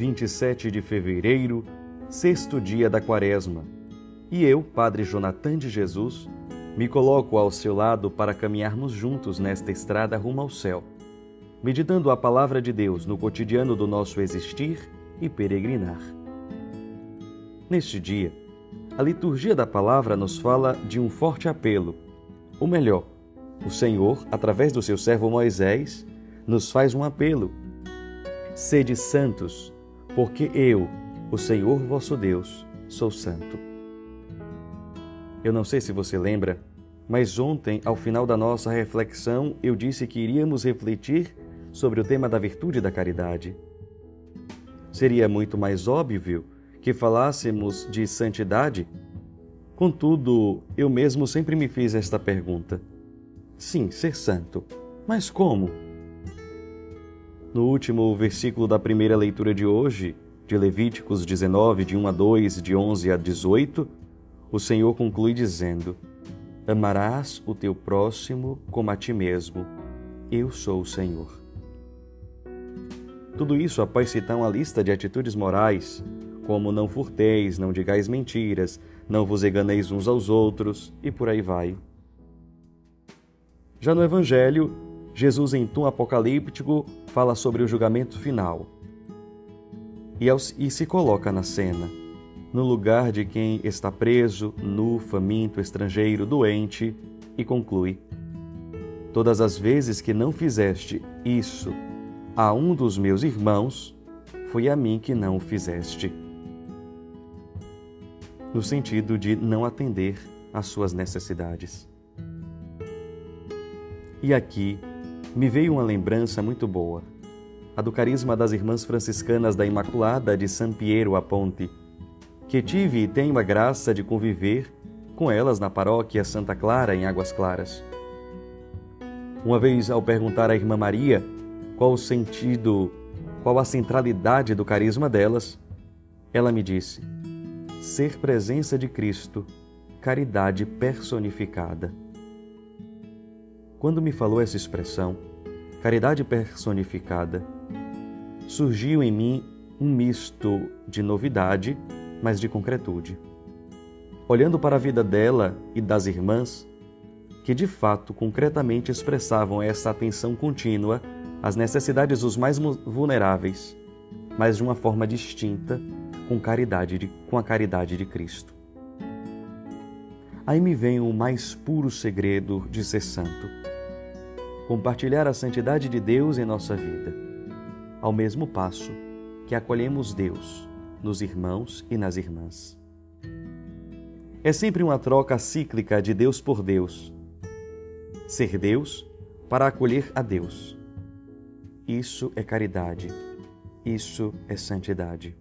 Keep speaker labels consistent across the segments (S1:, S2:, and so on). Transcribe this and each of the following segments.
S1: 27 de fevereiro, sexto dia da quaresma. E eu, Padre Jonathan de Jesus, me coloco ao seu lado para caminharmos juntos nesta estrada rumo ao céu, meditando a palavra de Deus no cotidiano do nosso existir e peregrinar. Neste dia, a liturgia da palavra nos fala de um forte apelo, ou melhor, o Senhor, através do seu servo Moisés, nos faz um apelo. Sede santos, porque eu, o Senhor vosso Deus, sou santo. Eu não sei se você lembra, mas ontem, ao final da nossa reflexão, eu disse que iríamos refletir sobre o tema da virtude da caridade. Seria muito mais óbvio que falássemos de santidade? Contudo, eu mesmo sempre me fiz esta pergunta. Sim, ser santo. Mas como? No último versículo da primeira leitura de hoje, de Levíticos 19, de 1 a 2, de 11 a 18, o Senhor conclui dizendo: Amarás o teu próximo como a ti mesmo. Eu sou o Senhor. Tudo isso após citar uma lista de atitudes morais, como não furteis, não digais mentiras, não vos enganeis uns aos outros, e por aí vai. Já no Evangelho, Jesus, em tom apocalíptico, fala sobre o julgamento final e, se coloca na cena, no lugar de quem está preso, nu, faminto, estrangeiro, doente, e conclui: Todas as vezes que não fizeste isso a um dos meus irmãos, foi a mim que não o fizeste. No sentido de não atender às suas necessidades. E aqui me veio uma lembrança muito boa, a do carisma das Irmãs Franciscanas da Imaculada de San Piero a Ponte, que tive e tenho a graça de conviver com elas na paróquia Santa Clara, em Águas Claras. Uma vez, ao perguntar à Irmã Maria qual o sentido, qual a centralidade do carisma delas, ela me disse: ser presença de Cristo, caridade personificada. Quando me falou essa expressão, caridade personificada, surgiu em mim um misto de novidade, mas de concretude. Olhando para a vida dela e das irmãs, que de fato concretamente expressavam essa atenção contínua às necessidades dos mais vulneráveis, mas de uma forma distinta, com caridade de, com a caridade de Cristo. Aí me vem o mais puro segredo de ser santo compartilhar a santidade de Deus em nossa vida, ao mesmo passo que acolhemos Deus nos irmãos e nas irmãs. É sempre uma troca cíclica de Deus por Deus. Ser Deus para acolher a Deus. Isso é caridade. Isso é santidade.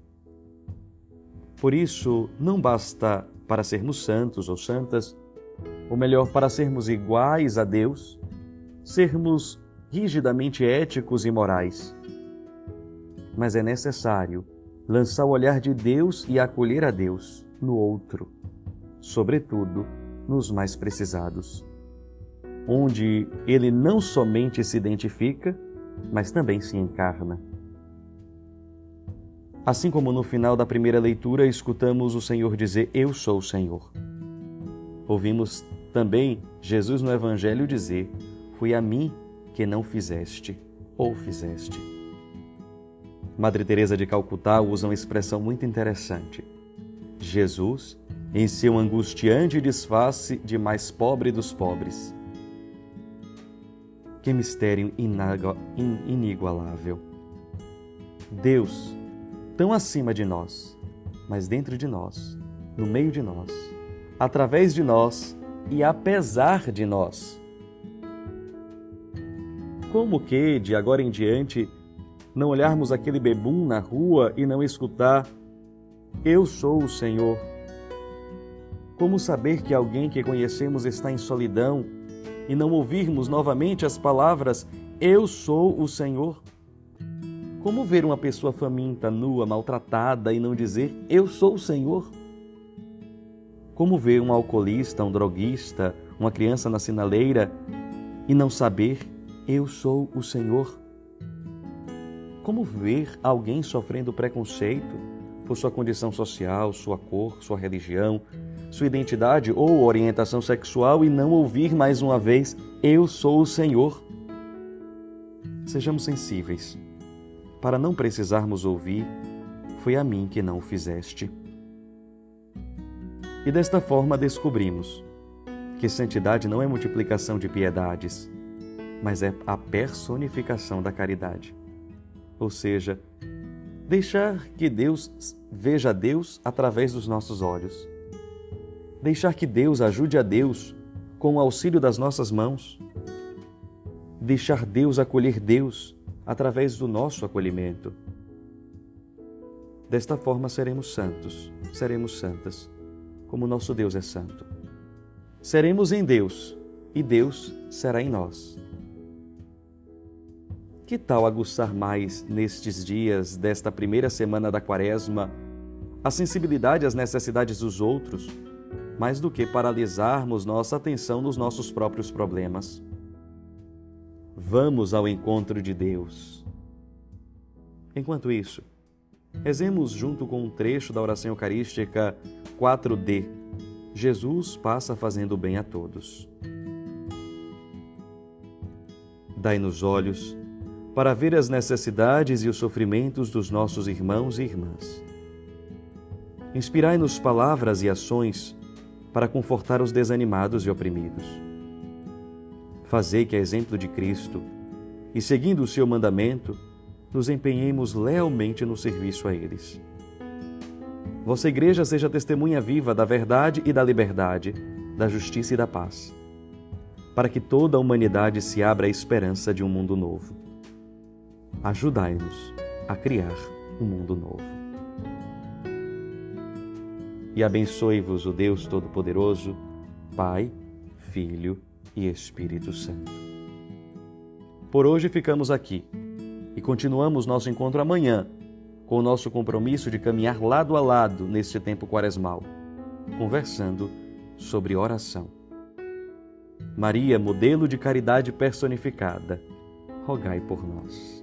S1: Por isso, não basta para sermos santos ou santas, ou melhor, para sermos iguais a Deus, sermos rigidamente éticos e morais. Mas é necessário lançar o olhar de Deus e acolher a Deus no outro, sobretudo nos mais precisados, onde ele não somente se identifica, mas também se encarna. Assim como no final da primeira leitura escutamos o Senhor dizer: Eu sou o Senhor. Ouvimos também Jesus no Evangelho dizer: foi a mim que não fizeste ou fizeste. Madre Teresa de Calcutá usa uma expressão muito interessante. Jesus, em seu angustiante disfarce de mais pobre dos pobres. Que mistério inigualável. Deus, tão acima de nós, mas dentro de nós, no meio de nós, através de nós e apesar de nós como que, de agora em diante, não olharmos aquele bebum na rua e não escutar: Eu sou o Senhor? Como saber que alguém que conhecemos está em solidão e não ouvirmos novamente as palavras: Eu sou o Senhor? Como ver uma pessoa faminta, nua, maltratada e não dizer: Eu sou o Senhor? Como ver um alcoolista, um droguista, uma criança na sinaleira e não saber eu sou o Senhor. como ver alguém sofrendo preconceito por sua condição social, sua cor, sua religião, sua identidade ou orientação sexual e não ouvir mais uma vez: Eu sou o Senhor? Sejamos sensíveis. Para não precisarmos ouvir, foi a mim que não o fizeste. E desta forma descobrimos que santidade não é multiplicação de piedades, mas é a personificação da caridade. Ou seja, deixar que Deus veja Deus através dos nossos olhos. Deixar que Deus ajude a Deus com o auxílio das nossas mãos. Deixar Deus acolher Deus através do nosso acolhimento. Desta forma seremos santos, seremos santas como nosso Deus é santo. Seremos em Deus e Deus será em nós. Que tal aguçar mais nestes dias desta primeira semana da Quaresma a sensibilidade às necessidades dos outros, mais do que paralisarmos nossa atenção nos nossos próprios problemas? Vamos ao encontro de Deus. Enquanto isso, rezemos junto com um trecho da oração eucarística 4D. Jesus passa fazendo bem a todos. Dai-nos olhos para ver as necessidades e os sofrimentos dos nossos irmãos e irmãs. Inspirai-nos palavras e ações para confortar os desanimados e oprimidos. Fazei que, a exemplo de Cristo, e seguindo o seu mandamento, nos empenhemos lealmente no serviço a eles. Vossa Igreja seja testemunha viva da verdade e da liberdade, da justiça e da paz, para que toda a humanidade se abra à esperança de um mundo novo. Ajudai-nos a criar um mundo novo. E abençoe-vos o Deus Todo-Poderoso, Pai, Filho e Espírito Santo. Por hoje ficamos aqui e continuamos nosso encontro amanhã com o nosso compromisso de caminhar lado a lado neste tempo quaresmal, conversando sobre oração. Maria, modelo de caridade personificada, rogai por nós.